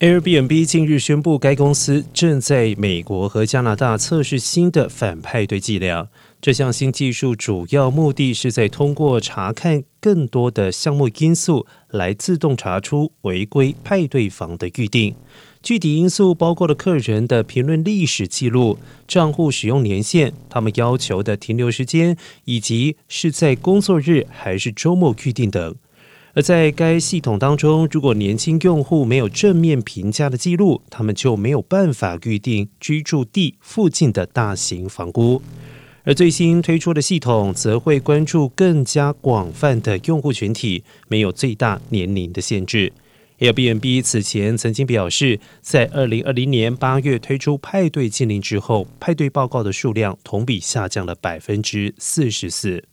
Airbnb 近日宣布，该公司正在美国和加拿大测试新的反派对伎俩。这项新技术主要目的是在通过查看更多的项目因素，来自动查出违规派对房的预定。具体因素包括了客人的评论历史记录、账户使用年限、他们要求的停留时间，以及是在工作日还是周末预定等。而在该系统当中，如果年轻用户没有正面评价的记录，他们就没有办法预定居住地附近的大型房屋。而最新推出的系统则会关注更加广泛的用户群体，没有最大年龄的限制。Airbnb 此前曾经表示，在二零二零年八月推出派对禁令之后，派对报告的数量同比下降了百分之四十四。